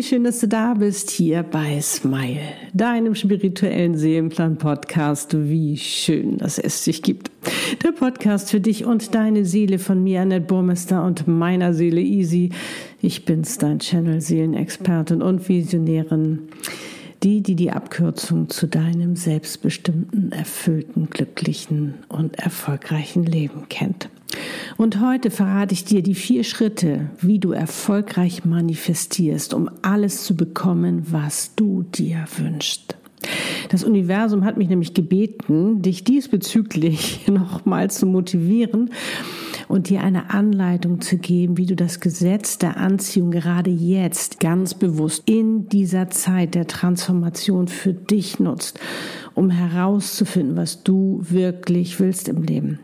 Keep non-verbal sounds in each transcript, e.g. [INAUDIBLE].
wie schön, dass du da bist hier bei Smile, deinem spirituellen Seelenplan-Podcast. Wie schön, dass es dich gibt. Der Podcast für dich und deine Seele von mir, Annette Burmester und meiner Seele Easy. Ich bin's, dein Channel Seelenexpertin und Visionärin. Die, die die Abkürzung zu deinem selbstbestimmten, erfüllten, glücklichen und erfolgreichen Leben kennt. Und heute verrate ich dir die vier Schritte, wie du erfolgreich manifestierst, um alles zu bekommen, was du dir wünschst. Das Universum hat mich nämlich gebeten, dich diesbezüglich [LAUGHS] nochmal zu motivieren und dir eine Anleitung zu geben, wie du das Gesetz der Anziehung gerade jetzt ganz bewusst in dieser Zeit der Transformation für dich nutzt, um herauszufinden, was du wirklich willst im Leben.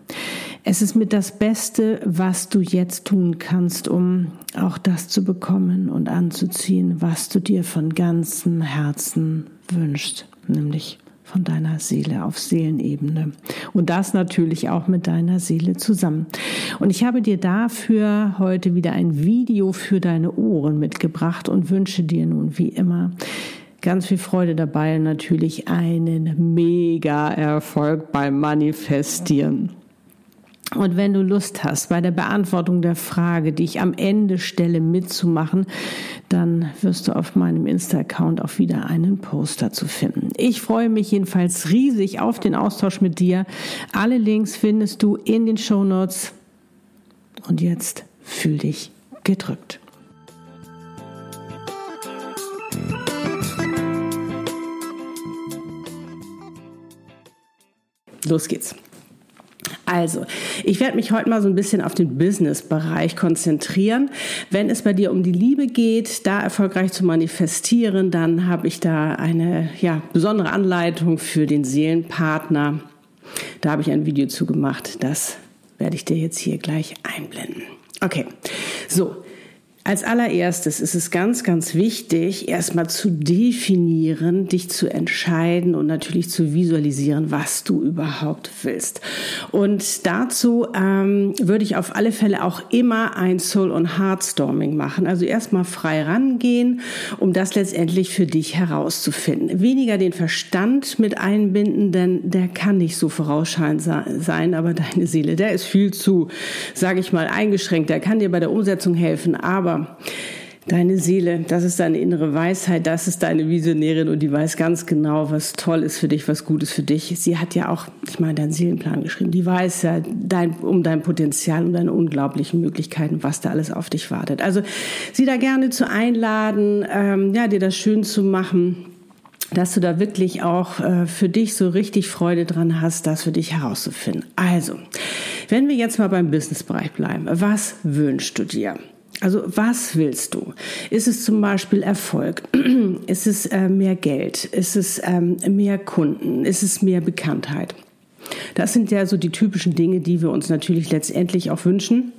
Es ist mit das Beste, was du jetzt tun kannst, um auch das zu bekommen und anzuziehen, was du dir von ganzem Herzen wünschst, nämlich von deiner Seele auf Seelenebene. Und das natürlich auch mit deiner Seele zusammen. Und ich habe dir dafür heute wieder ein Video für deine Ohren mitgebracht und wünsche dir nun wie immer ganz viel Freude dabei und natürlich einen mega Erfolg beim Manifestieren. Und wenn du Lust hast, bei der Beantwortung der Frage, die ich am Ende stelle, mitzumachen, dann wirst du auf meinem Insta-Account auch wieder einen Post dazu finden. Ich freue mich jedenfalls riesig auf den Austausch mit dir. Alle Links findest du in den Show Notes. Und jetzt fühl dich gedrückt. Los geht's. Also, ich werde mich heute mal so ein bisschen auf den Business-Bereich konzentrieren. Wenn es bei dir um die Liebe geht, da erfolgreich zu manifestieren, dann habe ich da eine ja, besondere Anleitung für den Seelenpartner. Da habe ich ein Video zu gemacht. Das werde ich dir jetzt hier gleich einblenden. Okay, so. Als allererstes ist es ganz, ganz wichtig, erstmal zu definieren, dich zu entscheiden und natürlich zu visualisieren, was du überhaupt willst. Und dazu ähm, würde ich auf alle Fälle auch immer ein Soul- und Heartstorming machen. Also erstmal frei rangehen, um das letztendlich für dich herauszufinden. Weniger den Verstand mit einbinden, denn der kann nicht so vorausschauend sein, aber [LAUGHS] deine Seele, der ist viel zu, sage ich mal, eingeschränkt. Der kann dir bei der Umsetzung helfen, aber deine Seele, das ist deine innere Weisheit, das ist deine Visionärin und die weiß ganz genau, was toll ist für dich, was gut ist für dich. Sie hat ja auch, ich meine, deinen Seelenplan geschrieben. Die weiß ja dein, um dein Potenzial, um deine unglaublichen Möglichkeiten, was da alles auf dich wartet. Also sie da gerne zu einladen, ähm, ja, dir das schön zu machen dass du da wirklich auch äh, für dich so richtig Freude dran hast, das für dich herauszufinden. Also, wenn wir jetzt mal beim Businessbereich bleiben, was wünschst du dir? Also was willst du? Ist es zum Beispiel Erfolg? [CLEARS THROAT] Ist es äh, mehr Geld? Ist es ähm, mehr Kunden? Ist es mehr Bekanntheit? Das sind ja so die typischen Dinge, die wir uns natürlich letztendlich auch wünschen.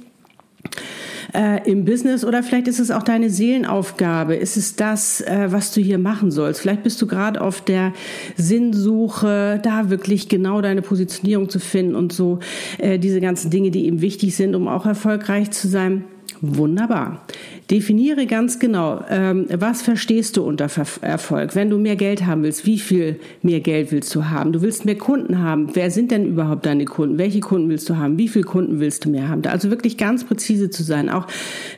Äh, im Business oder vielleicht ist es auch deine Seelenaufgabe. Ist es das, äh, was du hier machen sollst? Vielleicht bist du gerade auf der Sinnsuche, da wirklich genau deine Positionierung zu finden und so äh, diese ganzen Dinge, die eben wichtig sind, um auch erfolgreich zu sein. Wunderbar. Definiere ganz genau, ähm, was verstehst du unter Erfolg? Wenn du mehr Geld haben willst, wie viel mehr Geld willst du haben? Du willst mehr Kunden haben. Wer sind denn überhaupt deine Kunden? Welche Kunden willst du haben? Wie viele Kunden willst du mehr haben? Also wirklich ganz präzise zu sein. Auch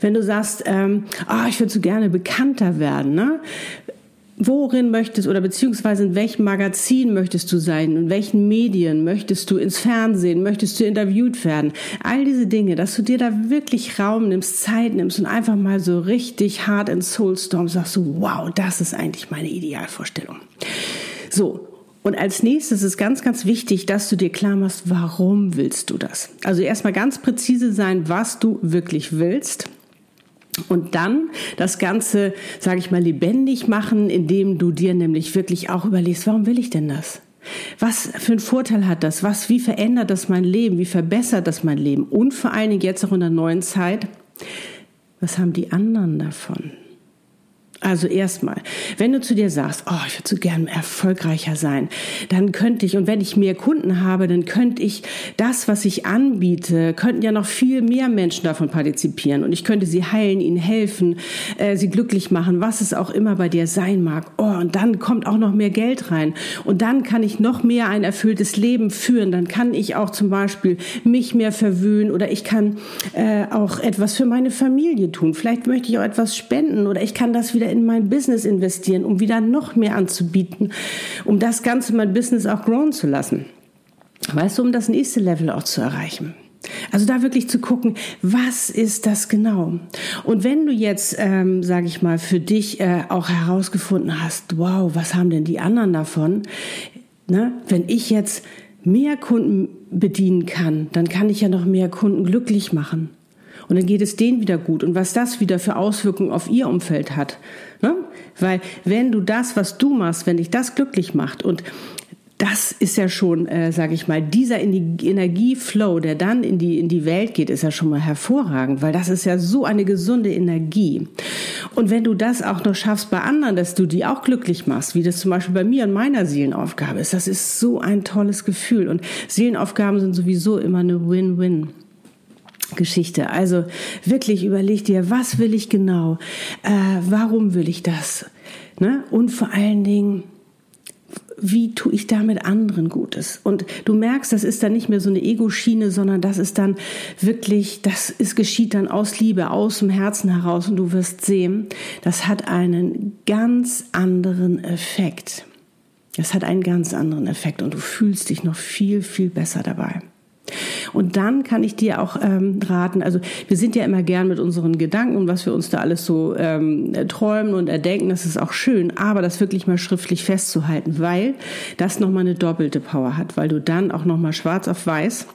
wenn du sagst, ähm, oh, ich würde so gerne bekannter werden. Ne? Worin möchtest oder beziehungsweise in welchem Magazin möchtest du sein, in welchen Medien möchtest du ins Fernsehen, möchtest du interviewt werden. All diese Dinge, dass du dir da wirklich Raum nimmst, Zeit nimmst und einfach mal so richtig hart in Soulstorm sagst du, wow, das ist eigentlich meine Idealvorstellung. So. Und als nächstes ist ganz, ganz wichtig, dass du dir klar machst, warum willst du das? Also erstmal ganz präzise sein, was du wirklich willst und dann das Ganze, sage ich mal, lebendig machen, indem du dir nämlich wirklich auch überlegst, warum will ich denn das? Was für einen Vorteil hat das? Was, wie verändert das mein Leben? Wie verbessert das mein Leben? Und vor allen Dingen jetzt auch in der neuen Zeit, was haben die anderen davon? Also erstmal, wenn du zu dir sagst, oh, ich würde so gern erfolgreicher sein, dann könnte ich, und wenn ich mehr Kunden habe, dann könnte ich das, was ich anbiete, könnten ja noch viel mehr Menschen davon partizipieren und ich könnte sie heilen, ihnen helfen, äh, sie glücklich machen, was es auch immer bei dir sein mag. Oh, und dann kommt auch noch mehr Geld rein und dann kann ich noch mehr ein erfülltes Leben führen. Dann kann ich auch zum Beispiel mich mehr verwöhnen oder ich kann äh, auch etwas für meine Familie tun. Vielleicht möchte ich auch etwas spenden oder ich kann das wieder in mein Business investieren, um wieder noch mehr anzubieten, um das Ganze, mein Business auch grown zu lassen. Weißt du, um das nächste Level auch zu erreichen. Also da wirklich zu gucken, was ist das genau? Und wenn du jetzt, ähm, sage ich mal, für dich äh, auch herausgefunden hast, wow, was haben denn die anderen davon? Ne? Wenn ich jetzt mehr Kunden bedienen kann, dann kann ich ja noch mehr Kunden glücklich machen. Und dann geht es denen wieder gut. Und was das wieder für Auswirkungen auf ihr Umfeld hat. Ne? Weil wenn du das, was du machst, wenn dich das glücklich macht und das ist ja schon, äh, sage ich mal, dieser Energieflow, der dann in die, in die Welt geht, ist ja schon mal hervorragend, weil das ist ja so eine gesunde Energie. Und wenn du das auch noch schaffst bei anderen, dass du die auch glücklich machst, wie das zum Beispiel bei mir und meiner Seelenaufgabe ist, das ist so ein tolles Gefühl. Und Seelenaufgaben sind sowieso immer eine Win-Win. Geschichte. Also wirklich überleg dir, was will ich genau? Äh, warum will ich das? Ne? Und vor allen Dingen, wie tue ich damit anderen Gutes? Und du merkst, das ist dann nicht mehr so eine Ego-Schiene, sondern das ist dann wirklich, das ist, geschieht dann aus Liebe, aus dem Herzen heraus und du wirst sehen, das hat einen ganz anderen Effekt. Das hat einen ganz anderen Effekt und du fühlst dich noch viel, viel besser dabei. Und dann kann ich dir auch ähm, raten, also wir sind ja immer gern mit unseren Gedanken und was wir uns da alles so ähm, träumen und erdenken, das ist auch schön, aber das wirklich mal schriftlich festzuhalten, weil das nochmal eine doppelte Power hat, weil du dann auch nochmal schwarz auf weiß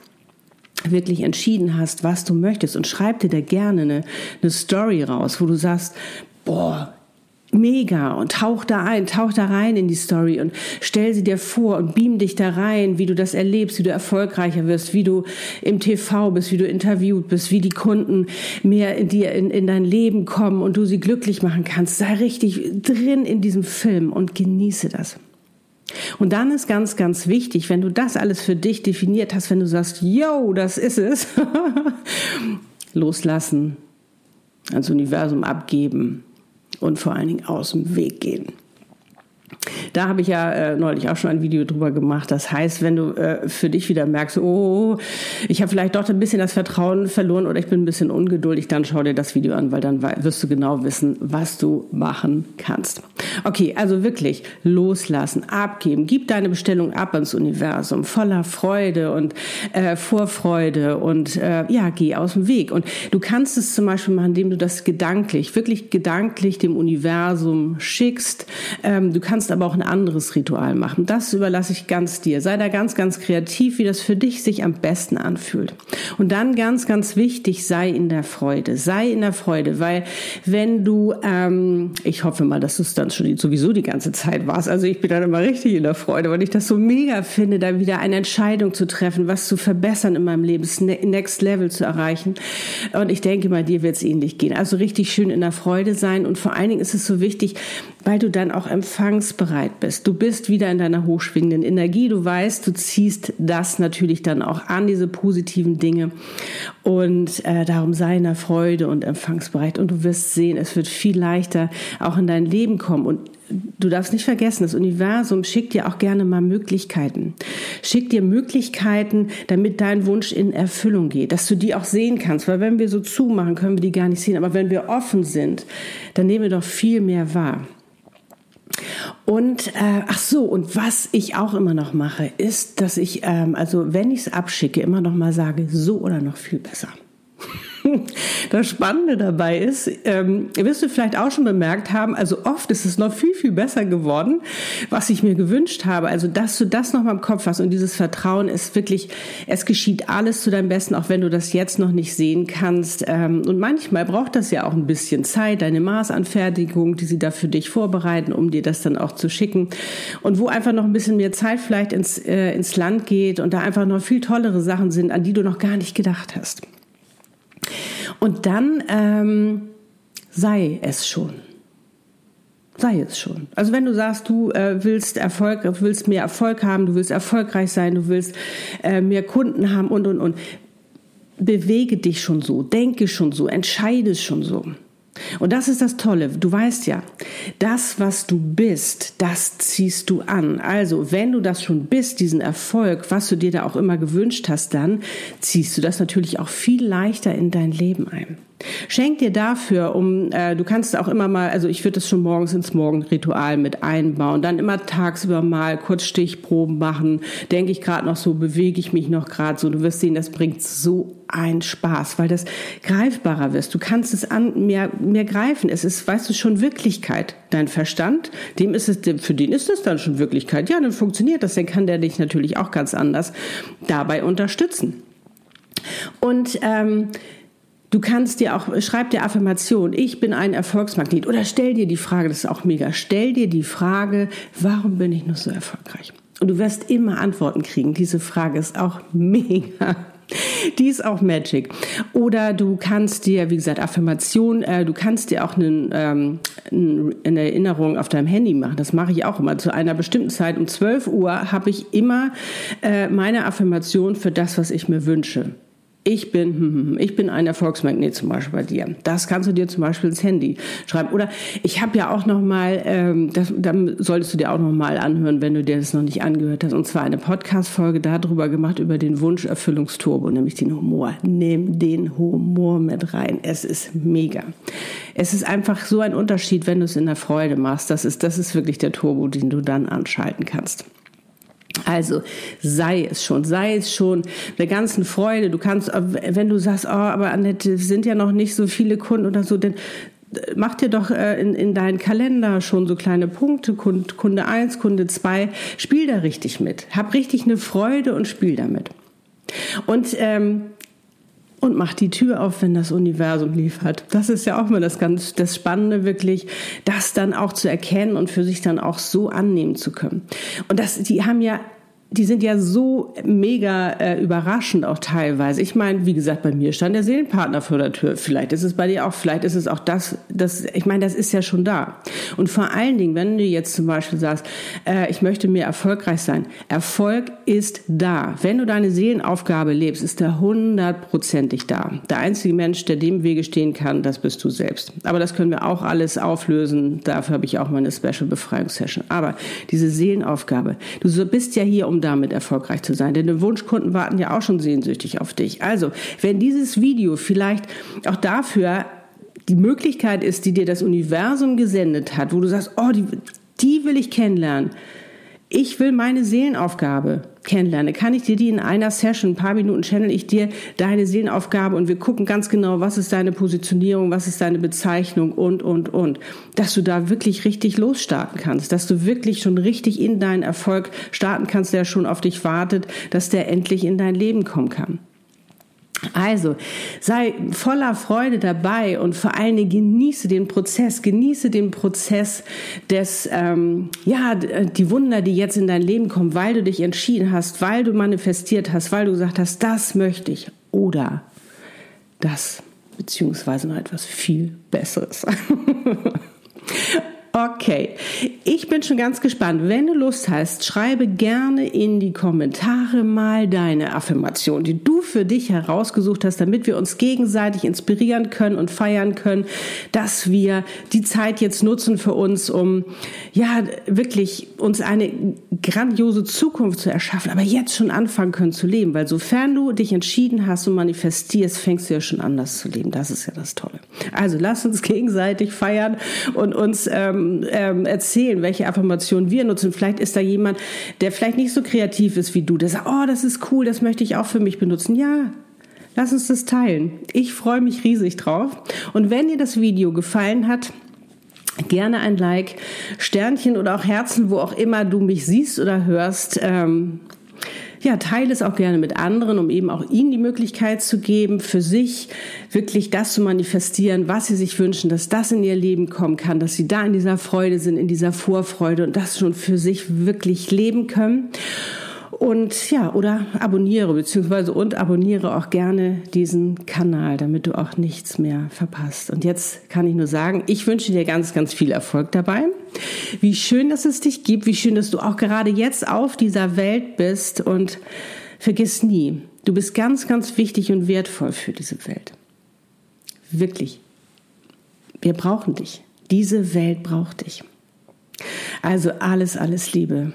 wirklich entschieden hast, was du möchtest. Und schreib dir da gerne eine, eine Story raus, wo du sagst, boah, mega und tauch da ein, tauch da rein in die Story und stell sie dir vor und beam dich da rein, wie du das erlebst, wie du erfolgreicher wirst, wie du im TV bist, wie du interviewt bist, wie die Kunden mehr in dir in, in dein Leben kommen und du sie glücklich machen kannst. Sei richtig drin in diesem Film und genieße das. Und dann ist ganz, ganz wichtig, wenn du das alles für dich definiert hast, wenn du sagst, yo, das ist es, [LAUGHS] loslassen, ans Universum abgeben, und vor allen Dingen aus dem Weg gehen. Da habe ich ja äh, neulich auch schon ein Video drüber gemacht. Das heißt, wenn du äh, für dich wieder merkst, oh, ich habe vielleicht doch ein bisschen das Vertrauen verloren oder ich bin ein bisschen ungeduldig, dann schau dir das Video an, weil dann wirst du genau wissen, was du machen kannst. Okay, also wirklich loslassen, abgeben. Gib deine Bestellung ab ans Universum voller Freude und äh, Vorfreude und äh, ja, geh aus dem Weg. Und du kannst es zum Beispiel machen, indem du das gedanklich, wirklich gedanklich dem Universum schickst. Ähm, du kannst aber auch ein anderes Ritual machen. Das überlasse ich ganz dir. Sei da ganz, ganz kreativ, wie das für dich sich am besten anfühlt. Und dann ganz, ganz wichtig, sei in der Freude. Sei in der Freude, weil wenn du, ähm, ich hoffe mal, dass du es dann schon sowieso die ganze Zeit warst. Also ich bin dann immer richtig in der Freude, weil ich das so mega finde, da wieder eine Entscheidung zu treffen, was zu verbessern in meinem Leben, ne-, Next Level zu erreichen. Und ich denke mal, dir wird es ähnlich gehen. Also richtig schön in der Freude sein. Und vor allen Dingen ist es so wichtig, weil du dann auch empfangsbereit bist. Du bist wieder in deiner hochschwingenden Energie. Du weißt, du ziehst das natürlich dann auch an, diese positiven Dinge. Und äh, darum sei in der Freude und empfangsbereit. Und du wirst sehen, es wird viel leichter auch in dein Leben kommen. Und du darfst nicht vergessen, das Universum schickt dir auch gerne mal Möglichkeiten. Schickt dir Möglichkeiten, damit dein Wunsch in Erfüllung geht, dass du die auch sehen kannst. Weil wenn wir so zumachen, können wir die gar nicht sehen. Aber wenn wir offen sind, dann nehmen wir doch viel mehr wahr. Und äh, ach so, und was ich auch immer noch mache, ist, dass ich, ähm, also wenn ich es abschicke, immer noch mal sage, so oder noch viel besser. [LAUGHS] Das Spannende dabei ist, ähm, wirst du vielleicht auch schon bemerkt haben, also oft ist es noch viel, viel besser geworden, was ich mir gewünscht habe. Also, dass du das noch mal im Kopf hast und dieses Vertrauen ist wirklich, es geschieht alles zu deinem Besten, auch wenn du das jetzt noch nicht sehen kannst. Ähm, und manchmal braucht das ja auch ein bisschen Zeit, deine Maßanfertigung, die sie da für dich vorbereiten, um dir das dann auch zu schicken. Und wo einfach noch ein bisschen mehr Zeit vielleicht ins, äh, ins Land geht und da einfach noch viel tollere Sachen sind, an die du noch gar nicht gedacht hast. Und dann ähm, sei es schon. sei es schon. Also wenn du sagst, du äh, willst Erfolg, willst mehr Erfolg haben, du willst erfolgreich sein, du willst äh, mehr Kunden haben und und und, bewege dich schon so, denke schon so, entscheide schon so. Und das ist das Tolle. Du weißt ja, das, was du bist, das ziehst du an. Also, wenn du das schon bist, diesen Erfolg, was du dir da auch immer gewünscht hast, dann ziehst du das natürlich auch viel leichter in dein Leben ein. Schenk dir dafür, um äh, du kannst auch immer mal, also ich würde das schon morgens ins Morgenritual mit einbauen, dann immer tagsüber mal kurz Stichproben machen. Denke ich gerade noch so, bewege ich mich noch gerade so. Du wirst sehen, das bringt so einen Spaß, weil das greifbarer wirst. Du kannst es an mehr mehr greifen. Es ist, weißt du, schon Wirklichkeit. Dein Verstand, dem ist es, für den ist es dann schon Wirklichkeit. Ja, dann funktioniert das. Dann kann der dich natürlich auch ganz anders dabei unterstützen. Und ähm, Du kannst dir auch, schreib dir Affirmation, ich bin ein Erfolgsmagnet. Oder stell dir die Frage, das ist auch mega, stell dir die Frage, warum bin ich nur so erfolgreich? Und du wirst immer Antworten kriegen. Diese Frage ist auch [LAUGHS] mega. Die ist auch Magic. Oder du kannst dir, wie gesagt, Affirmation, äh, du kannst dir auch einen, ähm, eine Erinnerung auf deinem Handy machen. Das mache ich auch immer. Zu einer bestimmten Zeit um 12 Uhr habe ich immer äh, meine Affirmation für das, was ich mir wünsche ich bin, hm, hm, hm, ich bin ein Erfolgsmagnet zum Beispiel bei dir. Das kannst du dir zum Beispiel ins Handy schreiben. Oder ich habe ja auch noch mal, ähm, das, dann solltest du dir auch noch mal anhören, wenn du dir das noch nicht angehört hast. Und zwar eine Podcast-Folge darüber gemacht über den Wunscherfüllungsturbo, nämlich den Humor. Nimm den Humor mit rein. Es ist mega. Es ist einfach so ein Unterschied, wenn du es in der Freude machst. Das ist, das ist wirklich der Turbo, den du dann anschalten kannst. Also sei es schon, sei es schon der ganzen Freude. Du kannst, wenn du sagst, oh, aber Annette, sind ja noch nicht so viele Kunden oder so, dann äh, mach dir doch äh, in, in deinen Kalender schon so kleine Punkte, Kunde 1, Kunde 2, spiel da richtig mit. Hab richtig eine Freude und spiel damit. Und ähm, und mach die Tür auf, wenn das Universum liefert. Das ist ja auch mal das ganz das Spannende wirklich, das dann auch zu erkennen und für sich dann auch so annehmen zu können. Und das, die haben ja die sind ja so mega äh, überraschend auch teilweise. Ich meine, wie gesagt, bei mir stand der Seelenpartner vor der Tür. Vielleicht ist es bei dir auch, vielleicht ist es auch das, das ich meine, das ist ja schon da. Und vor allen Dingen, wenn du jetzt zum Beispiel sagst, äh, ich möchte mehr erfolgreich sein. Erfolg ist da. Wenn du deine Seelenaufgabe lebst, ist er hundertprozentig da. Der einzige Mensch, der dem Wege stehen kann, das bist du selbst. Aber das können wir auch alles auflösen. Dafür habe ich auch mal eine Special Befreiungssession. Aber diese Seelenaufgabe, du bist ja hier, um damit erfolgreich zu sein. Denn die Wunschkunden warten ja auch schon sehnsüchtig auf dich. Also, wenn dieses Video vielleicht auch dafür die Möglichkeit ist, die dir das Universum gesendet hat, wo du sagst, oh, die, die will ich kennenlernen, ich will meine Seelenaufgabe kennenlernen. Kann ich dir die in einer Session, ein paar Minuten channel ich dir deine Seelenaufgabe und wir gucken ganz genau, was ist deine Positionierung, was ist deine Bezeichnung und, und, und. Dass du da wirklich richtig losstarten kannst, dass du wirklich schon richtig in deinen Erfolg starten kannst, der schon auf dich wartet, dass der endlich in dein Leben kommen kann. Also sei voller Freude dabei und vor allen Dingen genieße den Prozess, genieße den Prozess des, ähm, ja, die Wunder, die jetzt in dein Leben kommen, weil du dich entschieden hast, weil du manifestiert hast, weil du gesagt hast, das möchte ich oder das, beziehungsweise noch etwas viel Besseres. [LAUGHS] Okay, ich bin schon ganz gespannt. Wenn du Lust hast, schreibe gerne in die Kommentare mal deine Affirmation, die du für dich herausgesucht hast, damit wir uns gegenseitig inspirieren können und feiern können, dass wir die Zeit jetzt nutzen für uns, um ja wirklich uns eine grandiose Zukunft zu erschaffen, aber jetzt schon anfangen können zu leben, weil sofern du dich entschieden hast und manifestierst, fängst du ja schon an, das zu leben. Das ist ja das Tolle. Also lass uns gegenseitig feiern und uns ähm, ähm, erzählen, welche Affirmationen wir nutzen. Vielleicht ist da jemand, der vielleicht nicht so kreativ ist wie du, der sagt, oh, das ist cool, das möchte ich auch für mich benutzen. Ja, lass uns das teilen. Ich freue mich riesig drauf. Und wenn dir das Video gefallen hat, gerne ein Like, Sternchen oder auch Herzen, wo auch immer du mich siehst oder hörst. Ähm, ja, teile es auch gerne mit anderen, um eben auch ihnen die Möglichkeit zu geben, für sich wirklich das zu manifestieren, was sie sich wünschen, dass das in ihr Leben kommen kann, dass sie da in dieser Freude sind, in dieser Vorfreude und das schon für sich wirklich leben können. Und ja, oder abonniere, beziehungsweise und abonniere auch gerne diesen Kanal, damit du auch nichts mehr verpasst. Und jetzt kann ich nur sagen, ich wünsche dir ganz, ganz viel Erfolg dabei. Wie schön, dass es dich gibt, wie schön, dass du auch gerade jetzt auf dieser Welt bist und vergiss nie, du bist ganz, ganz wichtig und wertvoll für diese Welt. Wirklich. Wir brauchen dich. Diese Welt braucht dich. Also alles, alles Liebe.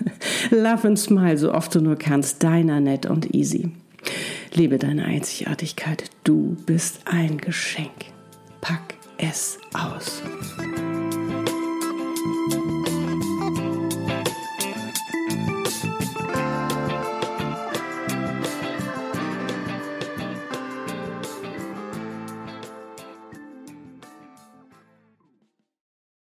[LAUGHS] Love and smile, so oft du nur kannst. Deiner nett und easy. Lebe deine Einzigartigkeit. Du bist ein Geschenk. Pack es aus.